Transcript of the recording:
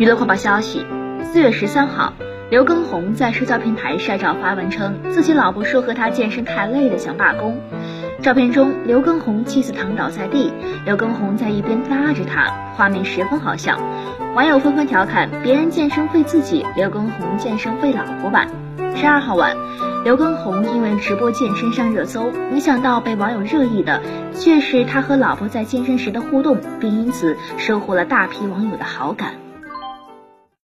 娱乐快报消息：四月十三号，刘畊宏在社交平台晒照发文称，自己老婆说和他健身太累了，想罢工。照片中，刘畊宏妻子躺倒在地，刘畊宏在一边拉着他，画面十分好笑。网友纷纷调侃：“别人健身费自己，刘畊宏健身费老婆吧。”十二号晚，刘畊宏因为直播健身上热搜，没想到被网友热议的却是他和老婆在健身时的互动，并因此收获了大批网友的好感。